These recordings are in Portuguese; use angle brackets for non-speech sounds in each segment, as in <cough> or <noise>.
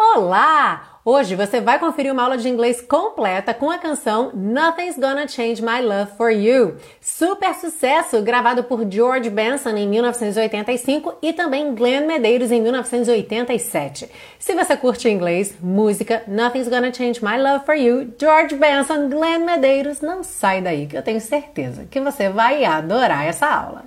Olá! Hoje você vai conferir uma aula de inglês completa com a canção Nothing's Gonna Change My Love for You. Super sucesso, gravado por George Benson em 1985 e também Glenn Medeiros em 1987. Se você curte inglês, música, Nothing's Gonna Change My Love for You, George Benson, Glenn Medeiros, não sai daí que eu tenho certeza que você vai adorar essa aula.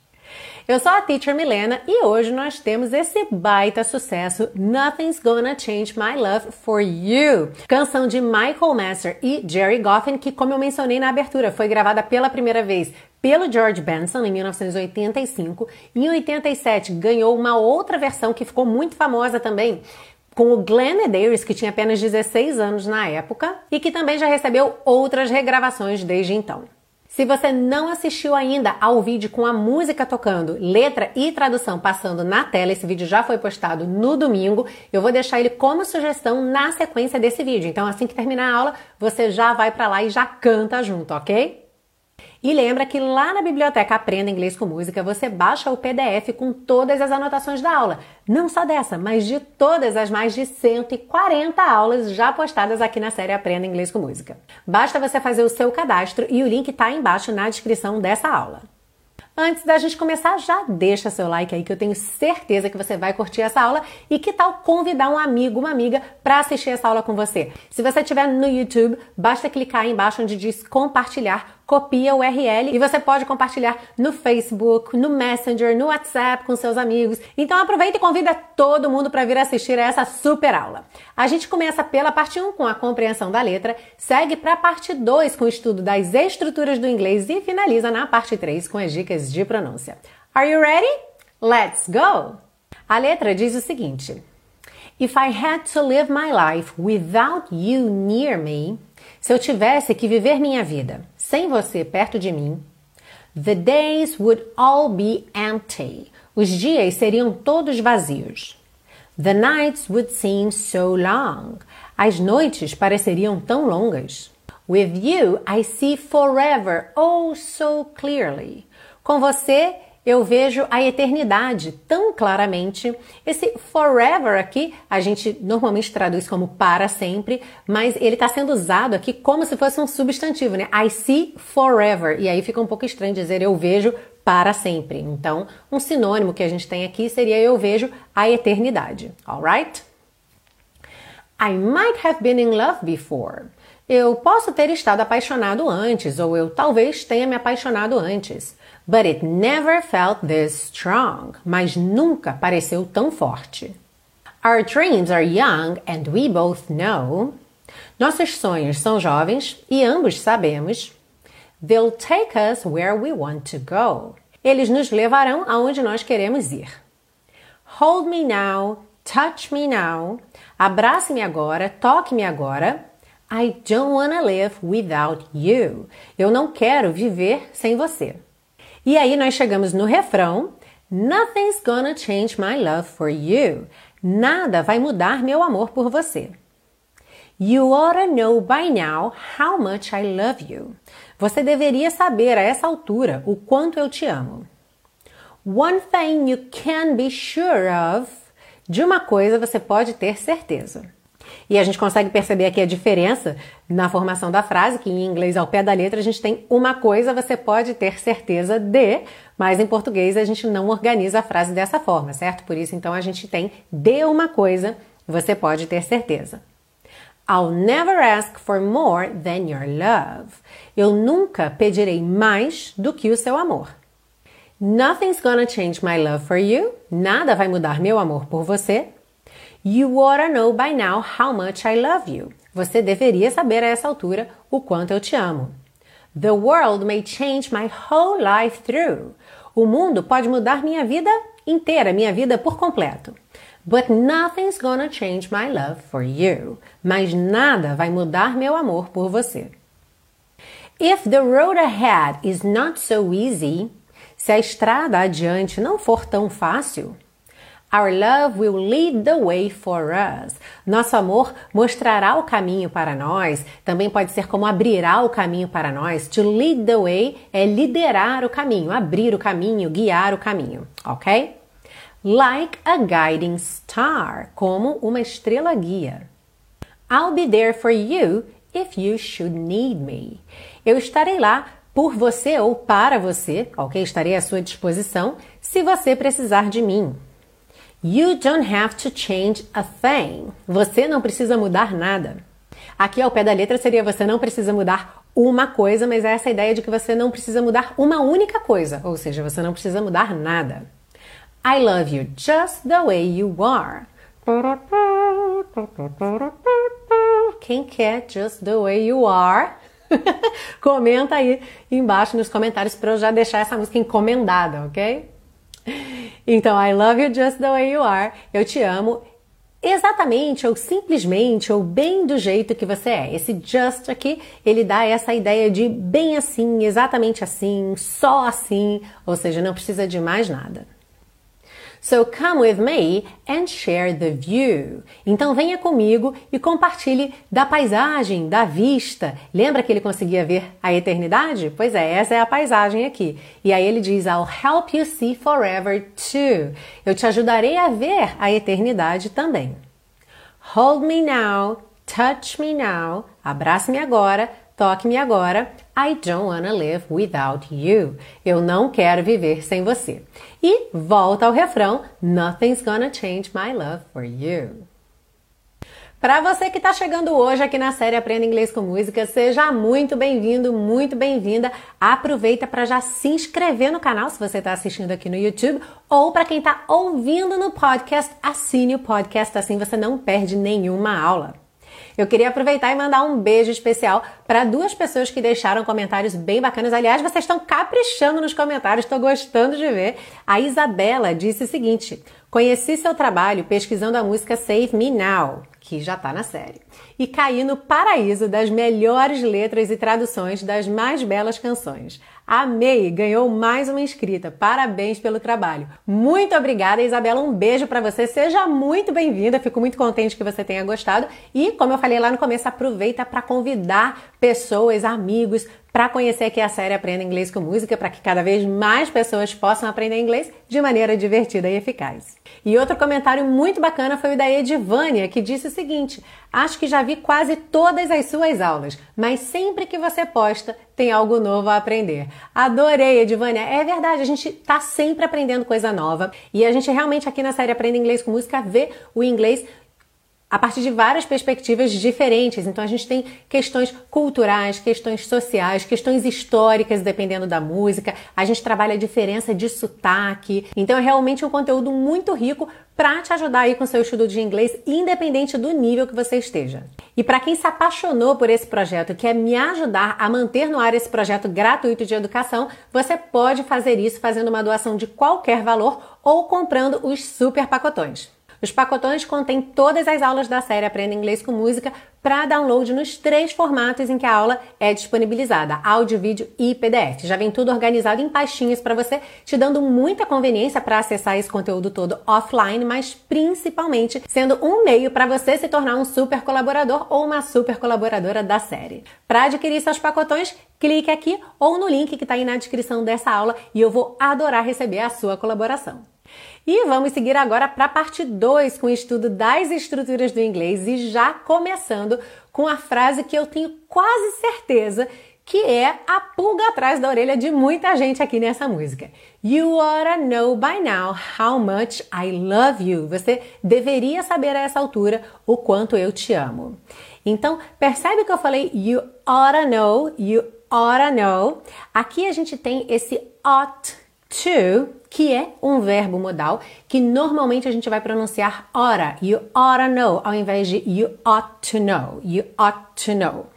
Eu sou a Teacher Milena e hoje nós temos esse baita sucesso Nothing's Gonna Change My Love for You, canção de Michael Master e Jerry Goffin que, como eu mencionei na abertura, foi gravada pela primeira vez pelo George Benson em 1985. Em 87 ganhou uma outra versão que ficou muito famosa também, com o Glenn Medeiros, que tinha apenas 16 anos na época e que também já recebeu outras regravações desde então. Se você não assistiu ainda ao vídeo com a música tocando, letra e tradução passando na tela, esse vídeo já foi postado no domingo, eu vou deixar ele como sugestão na sequência desse vídeo. Então, assim que terminar a aula, você já vai para lá e já canta junto, ok? E lembra que lá na biblioteca Aprenda Inglês com Música você baixa o PDF com todas as anotações da aula. Não só dessa, mas de todas as mais de 140 aulas já postadas aqui na série Aprenda Inglês com Música. Basta você fazer o seu cadastro e o link está embaixo na descrição dessa aula. Antes da gente começar, já deixa seu like aí que eu tenho certeza que você vai curtir essa aula e que tal convidar um amigo, uma amiga para assistir essa aula com você. Se você estiver no YouTube, basta clicar aí embaixo onde diz compartilhar copia o URL e você pode compartilhar no Facebook, no Messenger, no WhatsApp com seus amigos. Então aproveita e convida todo mundo para vir assistir a essa super aula. A gente começa pela parte 1 com a compreensão da letra, segue para a parte 2 com o estudo das estruturas do inglês e finaliza na parte 3 com as dicas de pronúncia. Are you ready? Let's go! A letra diz o seguinte: If I had to live my life without you near me, se eu tivesse que viver minha vida sem você perto de mim, the days would all be empty. Os dias seriam todos vazios. The nights would seem so long. As noites pareceriam tão longas. With you, I see forever oh so clearly. Com você, eu vejo a eternidade tão claramente. Esse forever aqui, a gente normalmente traduz como para sempre, mas ele está sendo usado aqui como se fosse um substantivo, né? I see forever. E aí fica um pouco estranho dizer eu vejo para sempre. Então, um sinônimo que a gente tem aqui seria eu vejo a eternidade. Alright? I might have been in love before. Eu posso ter estado apaixonado antes, ou eu talvez tenha me apaixonado antes. But it never felt this strong. Mas nunca pareceu tão forte. Our dreams are young and we both know. Nossos sonhos são jovens e ambos sabemos. They'll take us where we want to go. Eles nos levarão aonde nós queremos ir. Hold me now, touch me now. Abrace-me agora, toque-me agora. I don't wanna live without you. Eu não quero viver sem você. E aí nós chegamos no refrão: Nothing's gonna change my love for you. Nada vai mudar meu amor por você. You ought to know by now how much I love you. Você deveria saber a essa altura o quanto eu te amo. One thing you can be sure of. De uma coisa você pode ter certeza. E a gente consegue perceber aqui a diferença na formação da frase, que em inglês ao pé da letra a gente tem uma coisa, você pode ter certeza de, mas em português a gente não organiza a frase dessa forma, certo? Por isso então a gente tem de uma coisa, você pode ter certeza. I'll never ask for more than your love. Eu nunca pedirei mais do que o seu amor. Nothing's gonna change my love for you. Nada vai mudar meu amor por você. You ought to know by now how much I love you. Você deveria saber a essa altura o quanto eu te amo. The world may change my whole life through. O mundo pode mudar minha vida inteira, minha vida por completo. But nothing's gonna change my love for you. Mas nada vai mudar meu amor por você. If the road ahead is not so easy, se a estrada adiante não for tão fácil. Our love will lead the way for us. Nosso amor mostrará o caminho para nós. Também pode ser como abrirá o caminho para nós. To lead the way é liderar o caminho, abrir o caminho, guiar o caminho, ok? Like a guiding star, como uma estrela guia. I'll be there for you if you should need me. Eu estarei lá por você ou para você, ok? Estarei à sua disposição se você precisar de mim. You don't have to change a thing. Você não precisa mudar nada. Aqui ao pé da letra seria você não precisa mudar uma coisa, mas é essa ideia de que você não precisa mudar uma única coisa, ou seja, você não precisa mudar nada. I love you just the way you are. Quem quer just the way you are? <laughs> Comenta aí embaixo nos comentários para eu já deixar essa música encomendada, ok? Então, I love you just the way you are. Eu te amo exatamente ou simplesmente ou bem do jeito que você é. Esse just aqui, ele dá essa ideia de bem assim, exatamente assim, só assim, ou seja, não precisa de mais nada. So come with me and share the view. Então venha comigo e compartilhe da paisagem, da vista. Lembra que ele conseguia ver a eternidade? Pois é, essa é a paisagem aqui. E aí ele diz: I'll help you see forever too. Eu te ajudarei a ver a eternidade também. Hold me now, touch me now, abrace-me agora, toque-me agora. I don't wanna live without you. Eu não quero viver sem você. E volta ao refrão: Nothing's gonna change my love for you. Para você que está chegando hoje aqui na série Aprenda Inglês com Música, seja muito bem-vindo, muito bem-vinda. Aproveita para já se inscrever no canal se você está assistindo aqui no YouTube ou para quem está ouvindo no podcast, assine o podcast, assim você não perde nenhuma aula. Eu queria aproveitar e mandar um beijo especial para duas pessoas que deixaram comentários bem bacanas. Aliás, vocês estão caprichando nos comentários, estou gostando de ver. A Isabela disse o seguinte: Conheci seu trabalho pesquisando a música Save Me Now, que já está na série, e caí no paraíso das melhores letras e traduções das mais belas canções. Amei, ganhou mais uma inscrita. Parabéns pelo trabalho. Muito obrigada, Isabela. Um beijo para você. Seja muito bem-vinda. Fico muito contente que você tenha gostado. E, como eu falei lá no começo, aproveita para convidar pessoas, amigos, para conhecer aqui a série Aprenda Inglês com Música, para que cada vez mais pessoas possam aprender inglês de maneira divertida e eficaz. E outro comentário muito bacana foi o da Edivânia, que disse o seguinte: Acho que já vi quase todas as suas aulas, mas sempre que você posta, tem algo novo a aprender. Adorei, Edivânia. É verdade, a gente está sempre aprendendo coisa nova e a gente realmente aqui na série Aprenda Inglês com Música vê o inglês a partir de várias perspectivas diferentes. Então a gente tem questões culturais, questões sociais, questões históricas, dependendo da música. A gente trabalha a diferença de sotaque. Então é realmente um conteúdo muito rico para te ajudar aí com seu estudo de inglês, independente do nível que você esteja. E para quem se apaixonou por esse projeto e quer me ajudar a manter no ar esse projeto gratuito de educação, você pode fazer isso fazendo uma doação de qualquer valor ou comprando os super pacotões. Os pacotões contêm todas as aulas da série Aprenda Inglês com Música para download nos três formatos em que a aula é disponibilizada: áudio, vídeo e PDF. Já vem tudo organizado em pastinhas para você, te dando muita conveniência para acessar esse conteúdo todo offline, mas principalmente sendo um meio para você se tornar um super colaborador ou uma super colaboradora da série. Para adquirir seus pacotões, clique aqui ou no link que está aí na descrição dessa aula e eu vou adorar receber a sua colaboração. E vamos seguir agora para a parte 2 com o estudo das estruturas do inglês e já começando com a frase que eu tenho quase certeza que é a pulga atrás da orelha de muita gente aqui nessa música. You oughta know by now how much I love you. Você deveria saber a essa altura o quanto eu te amo. Então, percebe que eu falei you oughta know, you oughta know. Aqui a gente tem esse ought to que é um verbo modal que normalmente a gente vai pronunciar ora, you oughta know, ao invés de you ought to know, you ought to know.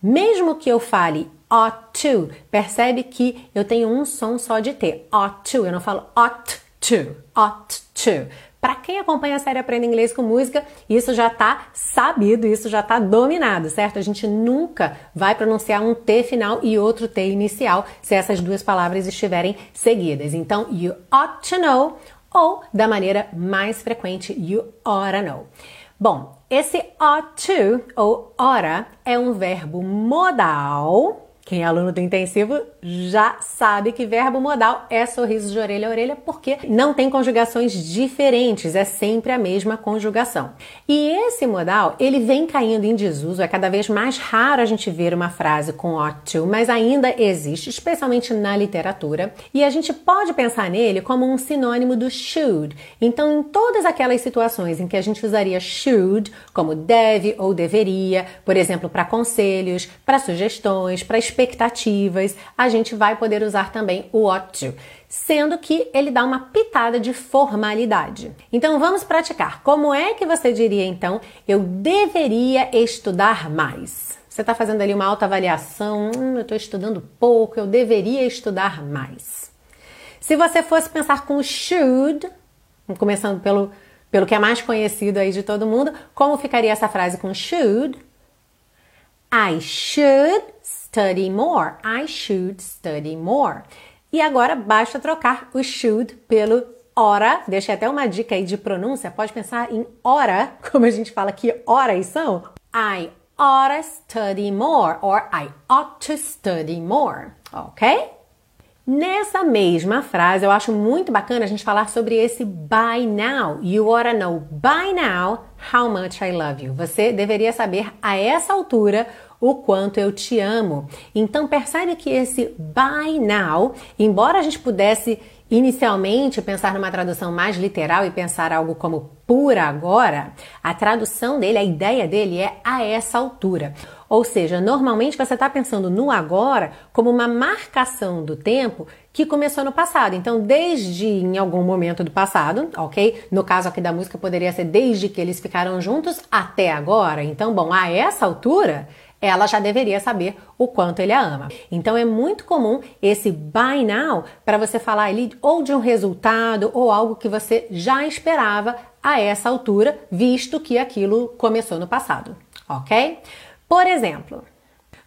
Mesmo que eu fale ought to, percebe que eu tenho um som só de T, ought to, eu não falo ought to, ought to. Para quem acompanha a série Aprenda Inglês com Música, isso já está sabido, isso já está dominado, certo? A gente nunca vai pronunciar um T final e outro T inicial se essas duas palavras estiverem seguidas. Então, you ought to know ou da maneira mais frequente, you ought to know. Bom, esse ought to ou oughta é um verbo modal quem é aluno do intensivo já sabe que verbo modal é sorriso de orelha a orelha porque não tem conjugações diferentes, é sempre a mesma conjugação. E esse modal, ele vem caindo em desuso, é cada vez mais raro a gente ver uma frase com ought to, mas ainda existe, especialmente na literatura, e a gente pode pensar nele como um sinônimo do should. Então, em todas aquelas situações em que a gente usaria should, como deve ou deveria, por exemplo, para conselhos, para sugestões, para expectativas, a gente vai poder usar também o ought to, sendo que ele dá uma pitada de formalidade. Então vamos praticar. Como é que você diria então, eu deveria estudar mais? Você está fazendo ali uma autoavaliação, hum, eu estou estudando pouco, eu deveria estudar mais. Se você fosse pensar com should, começando pelo, pelo que é mais conhecido aí de todo mundo, como ficaria essa frase com should? I should study more. I should study more. E agora basta trocar o should pelo ora. Deixa até uma dica aí de pronúncia. Pode pensar em hora, <laughs> como a gente fala que horas são. I ought to study more or I ought to study more, ok? Nessa mesma frase, eu acho muito bacana a gente falar sobre esse by now. You ought to know by now how much I love you. Você deveria saber a essa altura o quanto eu te amo. Então percebe que esse by now, embora a gente pudesse inicialmente pensar numa tradução mais literal e pensar algo como por agora, a tradução dele, a ideia dele é a essa altura. Ou seja, normalmente você está pensando no agora como uma marcação do tempo que começou no passado. Então, desde em algum momento do passado, ok? No caso aqui da música, poderia ser desde que eles ficaram juntos até agora. Então, bom, a essa altura ela já deveria saber o quanto ele a ama. Então é muito comum esse by now para você falar ali ou de um resultado ou algo que você já esperava a essa altura, visto que aquilo começou no passado, ok? Por exemplo,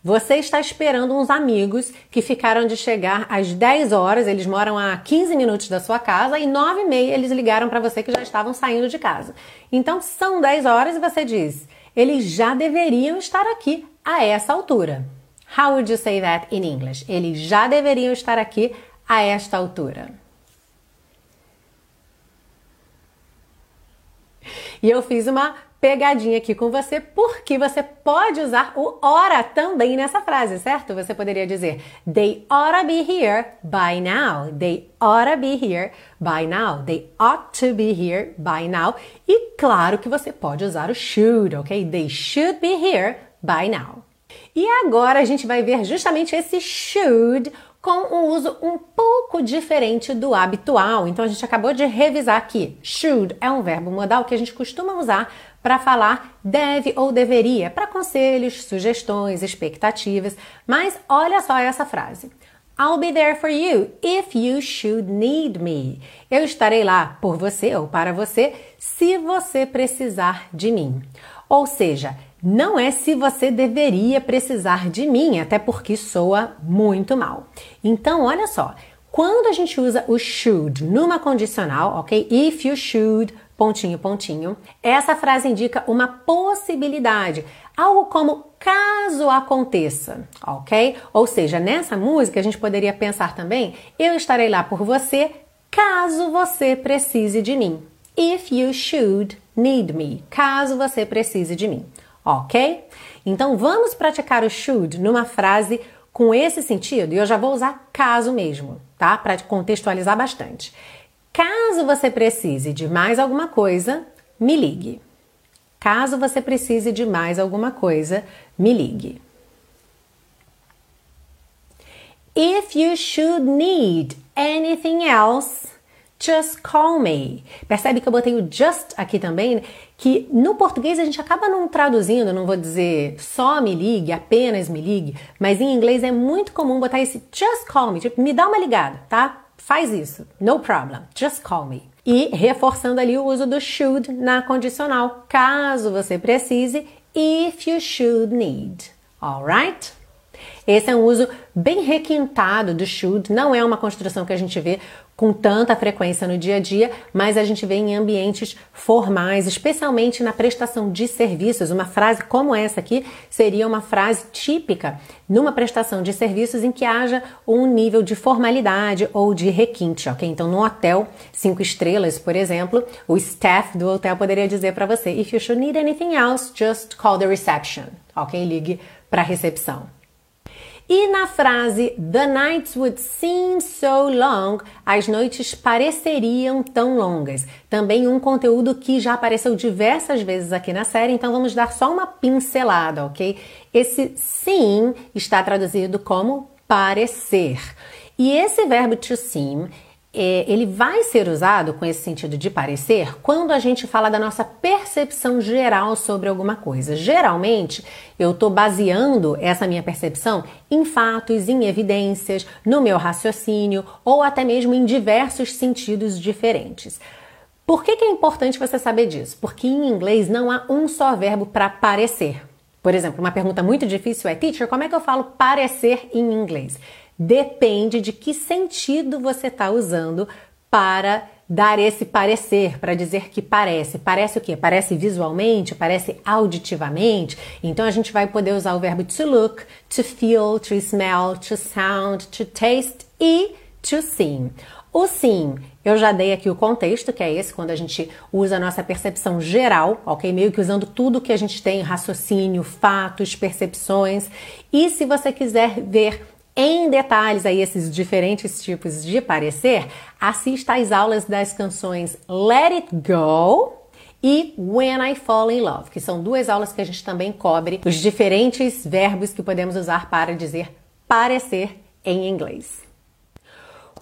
você está esperando uns amigos que ficaram de chegar às 10 horas, eles moram a 15 minutos da sua casa e 9 e meia eles ligaram para você que já estavam saindo de casa. Então são 10 horas e você diz: eles já deveriam estar aqui a essa altura. How would you say that in English? Eles já deveriam estar aqui a esta altura. E eu fiz uma pegadinha aqui com você, porque você pode usar o ora também nessa frase, certo? Você poderia dizer They ought to be here by now. They ought to be here by now. They ought to be here by now. E claro que você pode usar o should, ok? They should be here by now. E agora a gente vai ver justamente esse should com um uso um pouco diferente do habitual. Então a gente acabou de revisar aqui. Should é um verbo modal que a gente costuma usar para falar deve ou deveria, para conselhos, sugestões, expectativas. Mas olha só essa frase. I'll be there for you if you should need me. Eu estarei lá por você ou para você se você precisar de mim. Ou seja, não é se você deveria precisar de mim, até porque soa muito mal. Então, olha só, quando a gente usa o should numa condicional, ok? If you should, pontinho, pontinho, essa frase indica uma possibilidade, algo como caso aconteça, ok? Ou seja, nessa música a gente poderia pensar também: eu estarei lá por você caso você precise de mim. If you should need me, caso você precise de mim ok? Então vamos praticar o should numa frase com esse sentido e eu já vou usar caso mesmo, tá? Para contextualizar bastante. Caso você precise de mais alguma coisa, me ligue. Caso você precise de mais alguma coisa, me ligue. If you should need anything else, Just call me. Percebe que eu botei o just aqui também, que no português a gente acaba não traduzindo, não vou dizer só me ligue, apenas me ligue, mas em inglês é muito comum botar esse just call me, tipo, me dá uma ligada, tá? faz isso. No problem. Just call me. E reforçando ali o uso do should na condicional, caso você precise, if you should need. Alright? Esse é um uso bem requintado do should, não é uma construção que a gente vê com tanta frequência no dia a dia, mas a gente vê em ambientes formais, especialmente na prestação de serviços. Uma frase como essa aqui seria uma frase típica numa prestação de serviços em que haja um nível de formalidade ou de requinte, ok? Então, no hotel cinco estrelas, por exemplo, o staff do hotel poderia dizer para você: If you should need anything else, just call the reception, ok? Ligue para a recepção. E na frase The nights would seem so long, as noites pareceriam tão longas. Também um conteúdo que já apareceu diversas vezes aqui na série, então vamos dar só uma pincelada, ok? Esse seem está traduzido como parecer. E esse verbo to seem é, ele vai ser usado com esse sentido de parecer quando a gente fala da nossa percepção geral sobre alguma coisa. Geralmente, eu estou baseando essa minha percepção em fatos, em evidências, no meu raciocínio ou até mesmo em diversos sentidos diferentes. Por que, que é importante você saber disso? Porque em inglês não há um só verbo para parecer. Por exemplo, uma pergunta muito difícil é: teacher, como é que eu falo parecer em inglês? Depende de que sentido você está usando para dar esse parecer, para dizer que parece. Parece o quê? Parece visualmente? Parece auditivamente? Então a gente vai poder usar o verbo to look, to feel, to smell, to sound, to taste e to sing. O sim, eu já dei aqui o contexto, que é esse, quando a gente usa a nossa percepção geral, ok? Meio que usando tudo que a gente tem, raciocínio, fatos, percepções. E se você quiser ver em detalhes aí esses diferentes tipos de parecer, assista às aulas das canções Let It Go e When I Fall in Love, que são duas aulas que a gente também cobre os diferentes verbos que podemos usar para dizer parecer em inglês.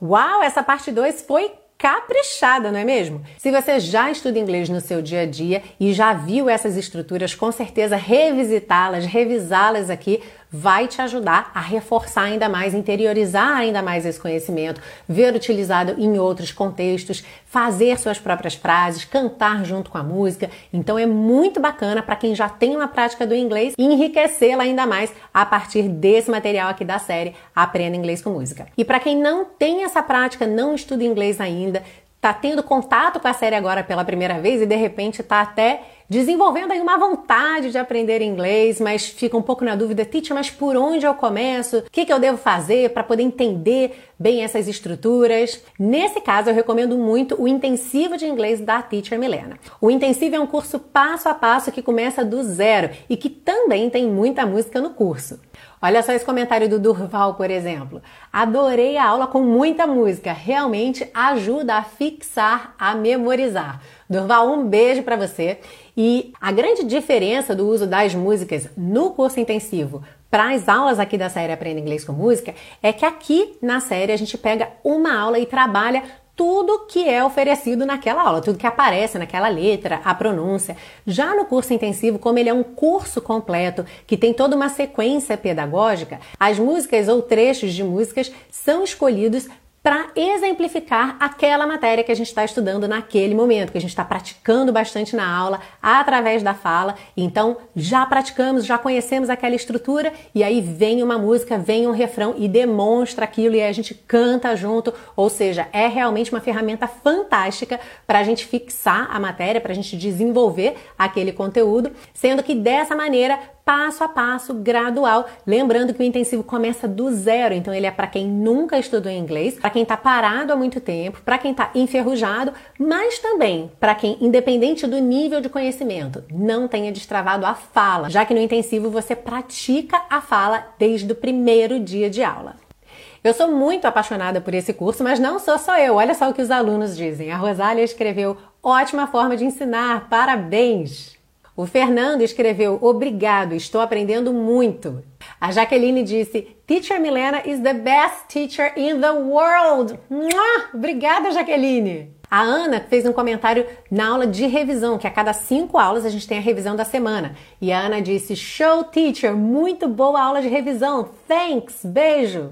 Uau, essa parte 2 foi caprichada, não é mesmo? Se você já estuda inglês no seu dia a dia e já viu essas estruturas, com certeza revisitá-las, revisá-las aqui vai te ajudar a reforçar ainda mais, interiorizar ainda mais esse conhecimento, ver utilizado em outros contextos, fazer suas próprias frases, cantar junto com a música. Então é muito bacana para quem já tem uma prática do inglês enriquecê-la ainda mais a partir desse material aqui da série Aprenda Inglês com Música. E para quem não tem essa prática, não estuda inglês ainda, tá tendo contato com a série agora pela primeira vez e de repente tá até desenvolvendo aí uma vontade de aprender inglês, mas fica um pouco na dúvida, teacher, mas por onde eu começo? O que, que eu devo fazer para poder entender bem essas estruturas? Nesse caso, eu recomendo muito o intensivo de inglês da Teacher Milena. O intensivo é um curso passo a passo que começa do zero e que também tem muita música no curso. Olha só esse comentário do Durval, por exemplo. Adorei a aula com muita música, realmente ajuda a fixar, a memorizar. Durval, um beijo para você. E a grande diferença do uso das músicas no curso intensivo para as aulas aqui da série Aprenda Inglês com Música é que aqui na série a gente pega uma aula e trabalha tudo que é oferecido naquela aula, tudo que aparece naquela letra, a pronúncia. Já no curso intensivo, como ele é um curso completo que tem toda uma sequência pedagógica, as músicas ou trechos de músicas são escolhidos para exemplificar aquela matéria que a gente está estudando naquele momento, que a gente está praticando bastante na aula através da fala. Então, já praticamos, já conhecemos aquela estrutura e aí vem uma música, vem um refrão e demonstra aquilo e aí a gente canta junto. Ou seja, é realmente uma ferramenta fantástica para a gente fixar a matéria, para a gente desenvolver aquele conteúdo, sendo que dessa maneira passo a passo, gradual. Lembrando que o intensivo começa do zero, então ele é para quem nunca estudou inglês, para quem está parado há muito tempo, para quem está enferrujado, mas também para quem, independente do nível de conhecimento, não tenha destravado a fala, já que no intensivo você pratica a fala desde o primeiro dia de aula. Eu sou muito apaixonada por esse curso, mas não sou só eu. Olha só o que os alunos dizem. A Rosália escreveu: ótima forma de ensinar, parabéns! O Fernando escreveu: Obrigado, estou aprendendo muito. A Jaqueline disse: Teacher Milena is the best teacher in the world. Mua! Obrigada, Jaqueline. A Ana fez um comentário na aula de revisão, que a cada cinco aulas a gente tem a revisão da semana. E a Ana disse: Show, teacher, muito boa aula de revisão. Thanks, beijo.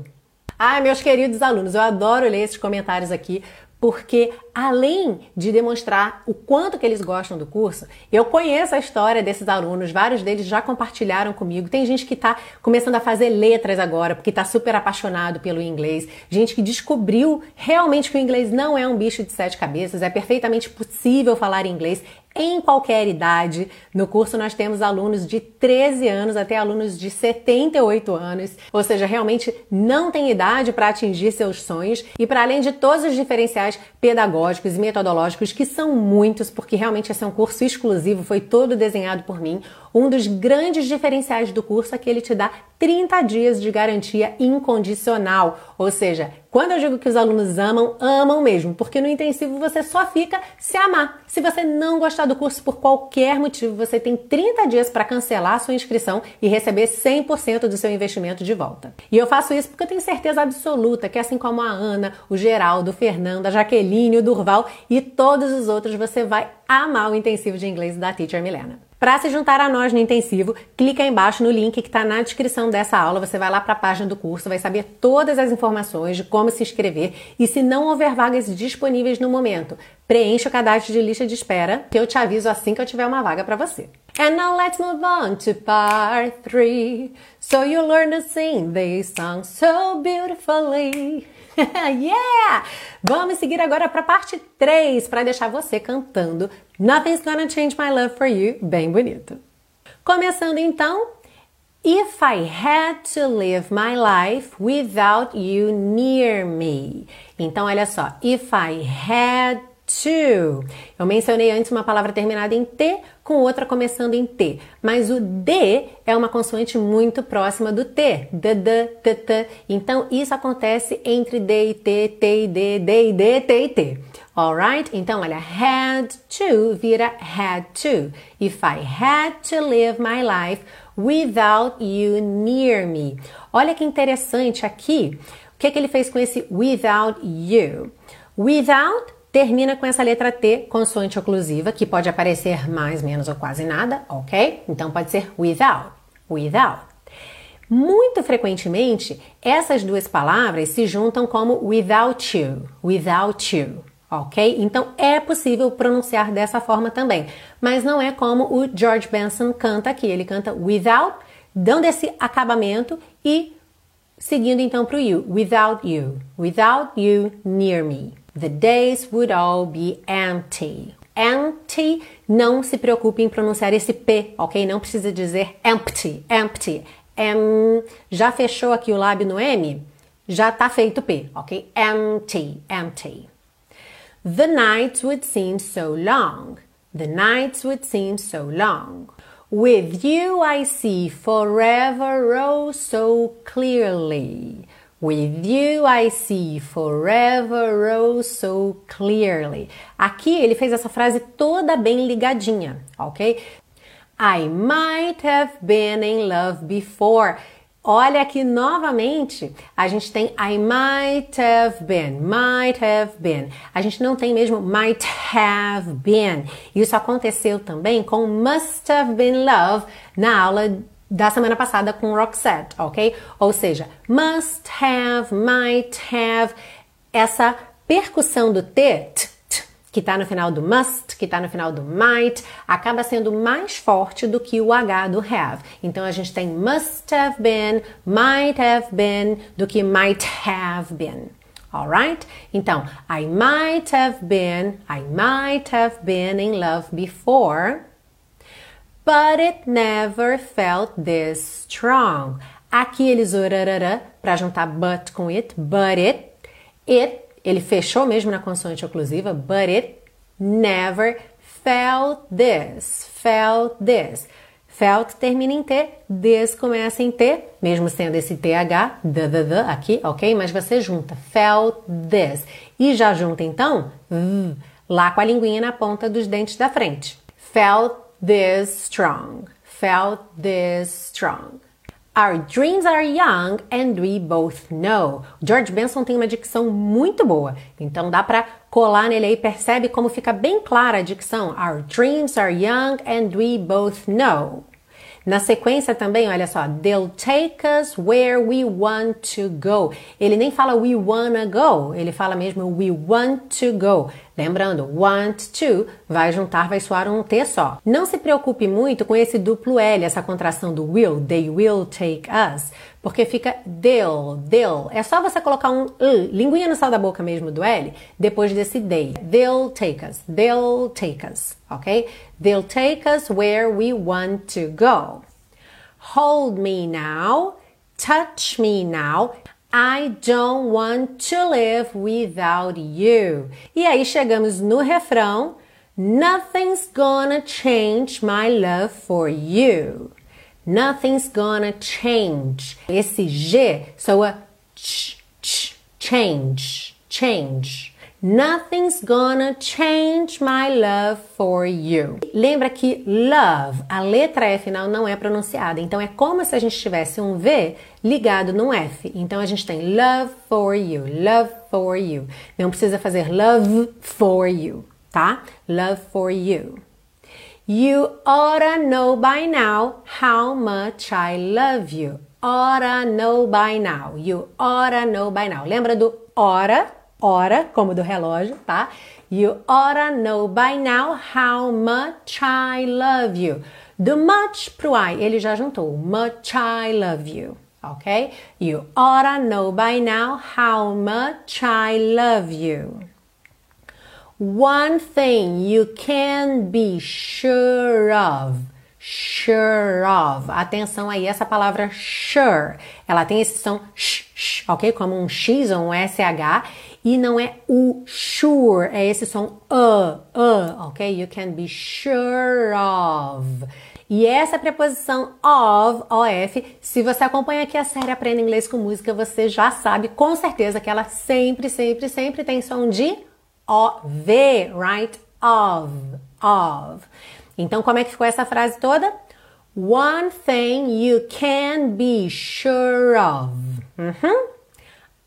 Ai, meus queridos alunos, eu adoro ler esses comentários aqui porque além de demonstrar o quanto que eles gostam do curso, eu conheço a história desses alunos, vários deles já compartilharam comigo. Tem gente que está começando a fazer letras agora, porque está super apaixonado pelo inglês, gente que descobriu realmente que o inglês não é um bicho de sete cabeças, é perfeitamente possível falar inglês, em qualquer idade. No curso nós temos alunos de 13 anos até alunos de 78 anos, ou seja, realmente não tem idade para atingir seus sonhos e para além de todos os diferenciais pedagógicos e metodológicos que são muitos, porque realmente esse é um curso exclusivo, foi todo desenhado por mim. Um dos grandes diferenciais do curso é que ele te dá 30 dias de garantia incondicional, ou seja, quando eu digo que os alunos amam, amam mesmo, porque no intensivo você só fica se amar. Se você não gostar do curso por qualquer motivo, você tem 30 dias para cancelar a sua inscrição e receber 100% do seu investimento de volta. E eu faço isso porque eu tenho certeza absoluta que assim como a Ana, o Geraldo, o Fernando, a Jaqueline, o Durval e todos os outros, você vai amar o intensivo de inglês da Teacher Milena. Para se juntar a nós no intensivo, clica embaixo no link que está na descrição dessa aula. Você vai lá para a página do curso, vai saber todas as informações de como se inscrever e se não houver vagas disponíveis no momento, preencha o cadastro de lista de espera que eu te aviso assim que eu tiver uma vaga para você. And now let's move on to part 3 so you learn to sing this song so beautifully. <laughs> yeah! Vamos seguir agora para a parte 3 para deixar você cantando Nothing's Gonna Change My Love for You, bem bonito. Começando então, If I had to live my life without you near me. Então, olha só, if I had to. Eu mencionei antes uma palavra terminada em T com outra começando em T, mas o D é uma consoante muito próxima do T, d, d, t, t. Então isso acontece entre D e T, T e D, D e D, T e T. Alright? Então olha, had to vira had to. If I had to live my life without you near me. Olha que interessante aqui. O que, é que ele fez com esse without you? Without termina com essa letra T, consoante oclusiva, que pode aparecer mais, menos ou quase nada, ok? Então pode ser without, without. Muito frequentemente, essas duas palavras se juntam como without you, without you, ok? Então é possível pronunciar dessa forma também, mas não é como o George Benson canta aqui. Ele canta without, dando esse acabamento e seguindo então para o you, without you, without you near me. The days would all be empty. Empty, não se preocupe em pronunciar esse P, ok? Não precisa dizer empty, empty. Em, já fechou aqui o lábio no M? Já tá feito P, ok? Empty, empty. The nights would seem so long. The nights would seem so long. With you I see forever oh so clearly. With you I see forever oh so clearly. Aqui ele fez essa frase toda bem ligadinha, ok? I might have been in love before. Olha aqui novamente, a gente tem I might have been, might have been. A gente não tem mesmo might have been. Isso aconteceu também com must have been love na aula da semana passada com Roxette, ok? Ou seja, must have, might have, essa percussão do T, t, t que está no final do must, que está no final do might, acaba sendo mais forte do que o H do have. Então a gente tem must have been, might have been, do que might have been. Alright? Então, I might have been, I might have been in love before. But it never felt this strong. Aqui eles orarará para juntar but com it, but it, it, ele fechou mesmo na consoante oclusiva, but it never felt this, felt this. Felt termina em T, this começa em T, mesmo sendo esse TH, the, the, the, aqui, ok? Mas você junta felt this. E já junta então, v, lá com a linguinha na ponta dos dentes da frente. Felt this strong, felt this strong. Our dreams are young and we both know. George Benson tem uma dicção muito boa, então dá para colar nele aí, percebe como fica bem clara a dicção. Our dreams are young and we both know. Na sequência também, olha só, they'll take us where we want to go. Ele nem fala we wanna go, ele fala mesmo we want to go. Lembrando, want to vai juntar, vai soar um T só. Não se preocupe muito com esse duplo L, essa contração do will, they will take us, porque fica they'll, they'll. É só você colocar um L, linguinha no céu da boca mesmo do L, depois desse they. They'll take us, they'll take us, ok? They'll take us where we want to go. Hold me now, touch me now. I don't want to live without you. E aí chegamos no refrão. Nothing's gonna change my love for you. Nothing's gonna change. Esse G soa ch, ch, change, change. Nothing's gonna change my love for you. Lembra que love, a letra E final não é pronunciada, então é como se a gente tivesse um V ligado num F. Então a gente tem love for you, love for you. Não precisa fazer love for you, tá? Love for you. You oughta know by now how much I love you. Oughta know by now. You oughta know by now. Lembra do oughta? Hora, como do relógio, tá? You oughta know by now how much I love you. Do much pro I, ele já juntou. Much I love you. Ok? You oughta know by now how much I love you. One thing you can be sure of. Sure of. Atenção aí, essa palavra sure. Ela tem esse som sh, sh, ok? Como um X ou um SH e não é o sure, é esse som uh, uh, ok? You can be sure of. E essa preposição of, of, se você acompanha aqui a série Aprenda Inglês com Música, você já sabe com certeza que ela sempre, sempre, sempre tem som de OV, right? Of, of. Então, como é que ficou essa frase toda? One thing you can be sure of. Uhum.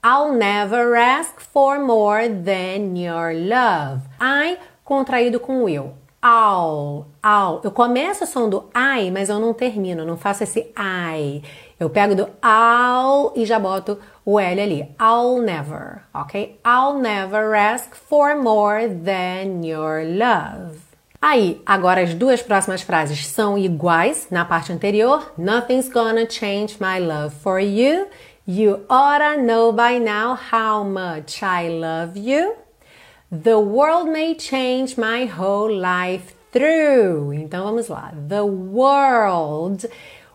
I'll never ask for more than your love. I contraído com will. I'll, I'll. Eu começo o som do I, mas eu não termino, não faço esse I. Eu pego do I'll e já boto o L ali. I'll never, ok? I'll never ask for more than your love. Aí, agora as duas próximas frases são iguais na parte anterior. Nothing's gonna change my love for you. You oughta know by now how much I love you. The world may change my whole life through. Então vamos lá. The world.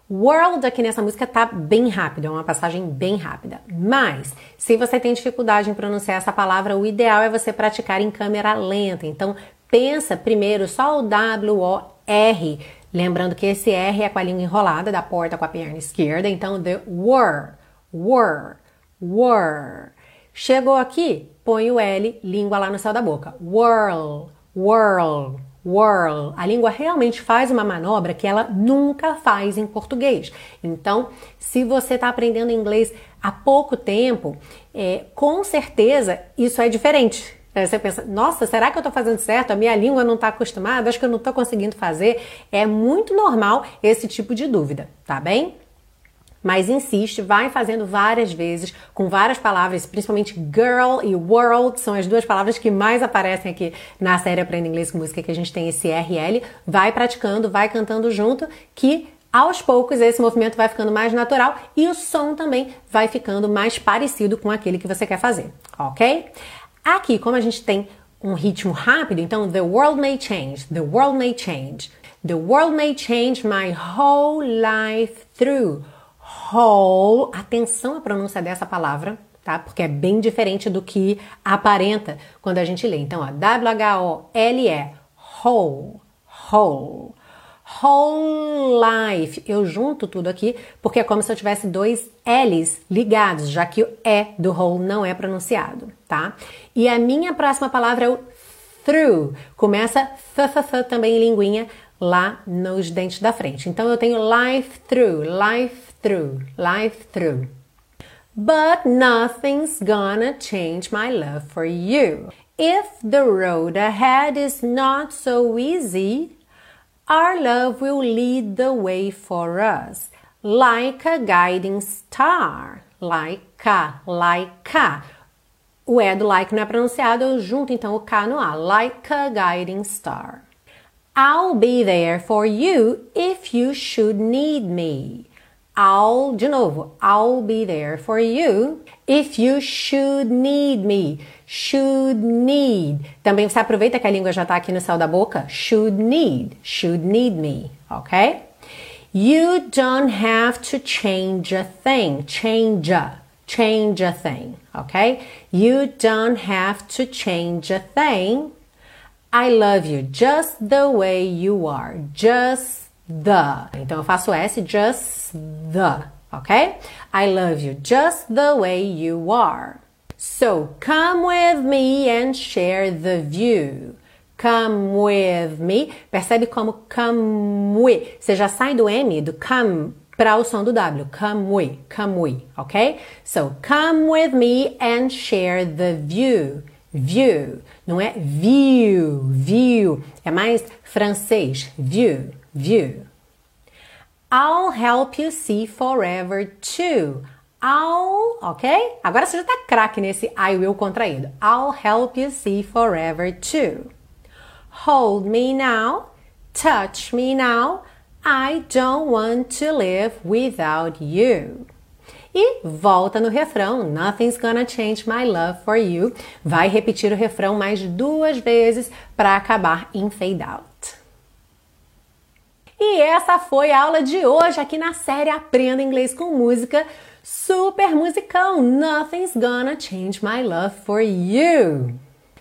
World aqui nessa música tá bem rápido, é uma passagem bem rápida. Mas, se você tem dificuldade em pronunciar essa palavra, o ideal é você praticar em câmera lenta. Então, pensa primeiro só o W, O, R. Lembrando que esse R é com a língua enrolada da porta com a perna esquerda. Então, the were were, were. Chegou aqui, põe o L, língua lá no céu da boca. Whirl, whirl, whirl. A língua realmente faz uma manobra que ela nunca faz em português. Então, se você está aprendendo inglês há pouco tempo, é, com certeza isso é diferente. Você pensa, nossa, será que eu estou fazendo certo? A minha língua não está acostumada, acho que eu não estou conseguindo fazer. É muito normal esse tipo de dúvida, tá bem? Mas insiste, vai fazendo várias vezes, com várias palavras, principalmente girl e world, são as duas palavras que mais aparecem aqui na série Aprenda Inglês com Música, que a gente tem esse RL. Vai praticando, vai cantando junto, que aos poucos esse movimento vai ficando mais natural e o som também vai ficando mais parecido com aquele que você quer fazer, ok? Aqui, como a gente tem um ritmo rápido, então the world may change, the world may change. The world may change my whole life through whole. Atenção à pronúncia dessa palavra, tá? Porque é bem diferente do que aparenta quando a gente lê. Então, ó, W-H-O-L-E, whole, whole. Whole life. Eu junto tudo aqui porque é como se eu tivesse dois L's ligados, já que o E do whole não é pronunciado, tá? E a minha próxima palavra é o through. Começa th também em linguinha lá nos dentes da frente. Então eu tenho life through, life through, life through. But nothing's gonna change my love for you. If the road ahead is not so easy, Our love will lead the way for us, like a guiding star. Like a, like a. O E do like não é pronunciado, eu junto então o K no A. Like a guiding star. I'll be there for you if you should need me. I'll, de novo, I'll be there for you if you should need me. Should need. Também você aproveita que a língua já está aqui no céu da boca. Should need. Should need me. Ok? You don't have to change a thing. Change a. Change a thing. Ok? You don't have to change a thing. I love you just the way you are. Just the. Então eu faço S, just the, ok? I love you just the way you are. So come with me and share the view. Come with me. Percebe como come with. Você já sai do M, do come, para o som do W. Come with, come with, ok? So come with me and share the view. View. Não é view, view. É mais francês. View view. I'll help you see forever too. I'll, ok? Agora você já tá craque nesse I will contraído. I'll help you see forever too. Hold me now, touch me now. I don't want to live without you. E volta no refrão, Nothing's gonna change my love for you. Vai repetir o refrão mais duas vezes para acabar em fade out. E essa foi a aula de hoje aqui na série Aprenda Inglês com Música, super musicão. Nothing's gonna change my love for you.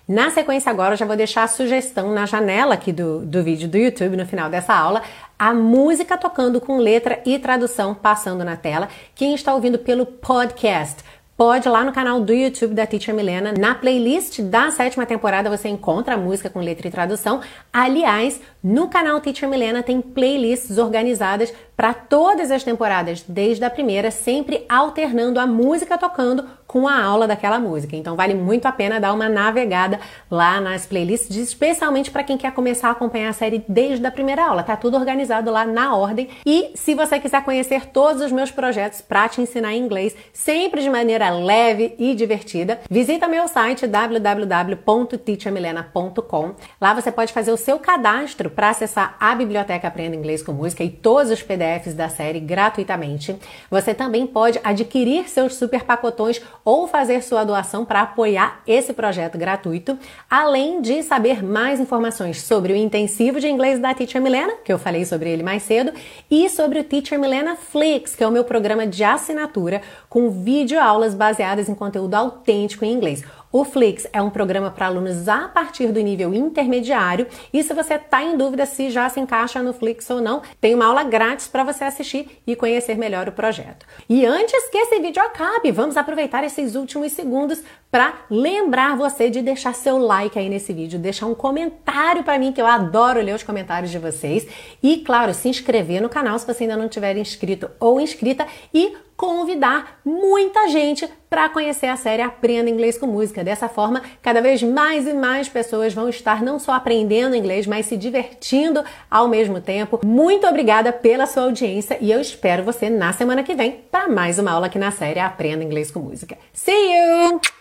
Na sequência agora eu já vou deixar a sugestão na janela aqui do, do vídeo do YouTube no final dessa aula, a música tocando com letra e tradução passando na tela. Quem está ouvindo pelo podcast pode lá no canal do YouTube da Teacher Milena. Na playlist da sétima temporada você encontra a música com letra e tradução. Aliás, no canal Teacher Milena tem playlists organizadas para todas as temporadas, desde a primeira, sempre alternando a música tocando com a aula daquela música. Então vale muito a pena dar uma navegada lá nas playlists, especialmente para quem quer começar a acompanhar a série desde a primeira aula. Tá tudo organizado lá na ordem. E se você quiser conhecer todos os meus projetos para te ensinar inglês, sempre de maneira leve e divertida, visita meu site www.teachermilena.com. Lá você pode fazer o seu cadastro para acessar a biblioteca Aprenda Inglês com Música e todos os PDFs da série gratuitamente. Você também pode adquirir seus super pacotões ou fazer sua doação para apoiar esse projeto gratuito, além de saber mais informações sobre o intensivo de inglês da Teacher Milena, que eu falei sobre ele mais cedo, e sobre o Teacher Milena Flix, que é o meu programa de assinatura com vídeo aulas baseadas em conteúdo autêntico em inglês. O Flix é um programa para alunos a partir do nível intermediário e se você está em dúvida se já se encaixa no Flix ou não, tem uma aula grátis para você assistir e conhecer melhor o projeto. E antes que esse vídeo acabe, vamos aproveitar esses últimos segundos para lembrar você de deixar seu like aí nesse vídeo, deixar um comentário para mim que eu adoro ler os comentários de vocês e claro, se inscrever no canal se você ainda não tiver inscrito ou inscrita e convidar muita gente para conhecer a série Aprenda Inglês com Música. Dessa forma, cada vez mais e mais pessoas vão estar não só aprendendo inglês, mas se divertindo ao mesmo tempo. Muito obrigada pela sua audiência e eu espero você na semana que vem para mais uma aula aqui na série Aprenda Inglês com Música. See you!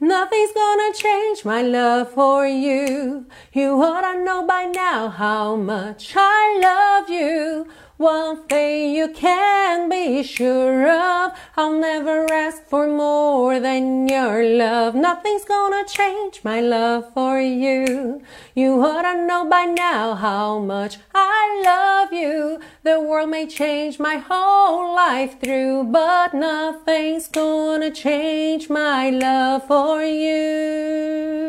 Nothing's gonna change my love for you. You ought to know by now how much I love you. One thing you can be sure of, I'll never ask for more than your love. Nothing's gonna change my love for you. You ought to know by now how much I love you. The world may change my whole life through, but nothing's gonna change my love for you.